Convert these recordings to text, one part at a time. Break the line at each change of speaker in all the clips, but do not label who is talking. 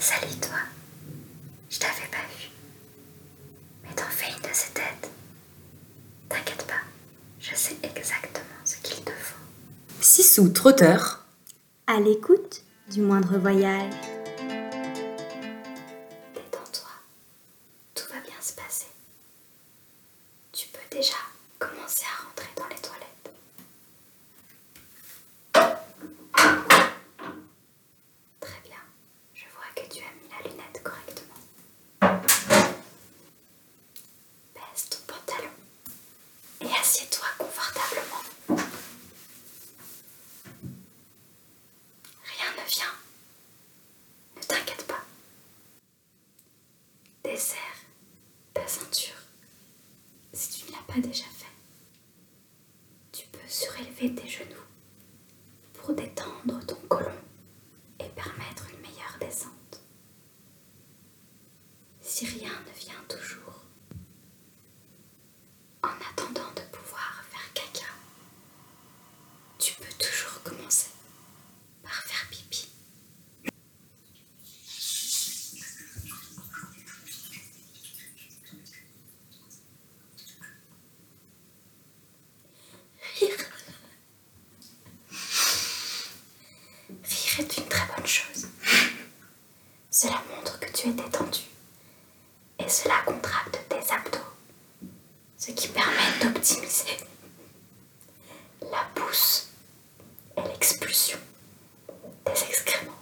Salut toi. Je t'avais pas vu. Mais t'en fais une de ces têtes. T'inquiète pas, je sais exactement ce qu'il te faut.
Sissou Trotteur,
À l'écoute du moindre voyage.
Détends-toi. Tout va bien se passer. Tu peux déjà commencer à rentrer dans les toilettes. Très bien. Je vois que tu as mis la lunette correctement. Baisse ton pantalon et assieds-toi confortablement. Rien ne vient. Ne t'inquiète pas. Desserre ta ceinture si tu ne l'as pas déjà fait. Tu peux surélever tes genoux pour détendre ton côlon et permettre une meilleure descente. Si rien ne vient toujours, tu es détendu et cela contracte tes abdos, ce qui permet d'optimiser la pousse et l'expulsion des excréments.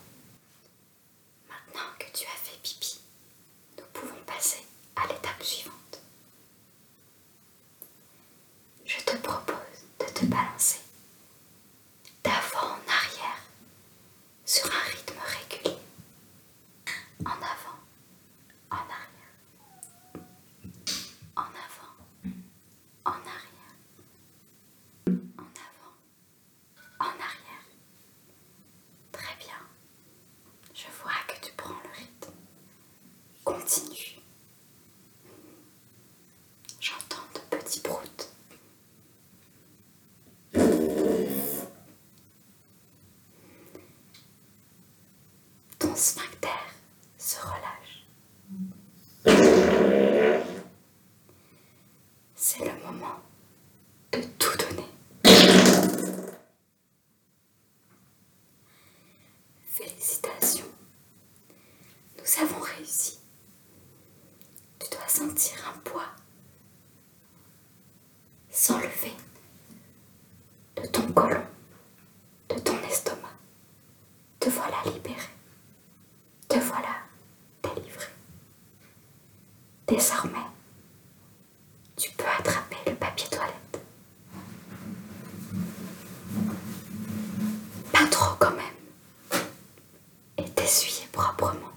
Sphincter se relâche. C'est le moment de tout donner. Félicitations. Nous avons réussi. Tu dois sentir un poids s'enlever de ton côlon, de ton estomac. Te voilà libéré. Te voilà délivré. Désormais, tu peux attraper le papier toilette. Pas trop quand même. Et t'essuyer proprement.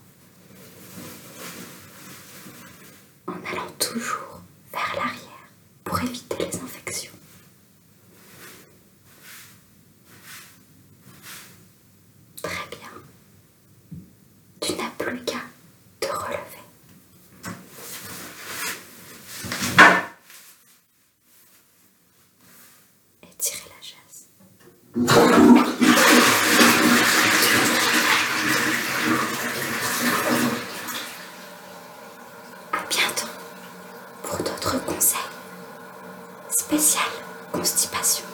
À bientôt pour d'autres conseils spécial constipation.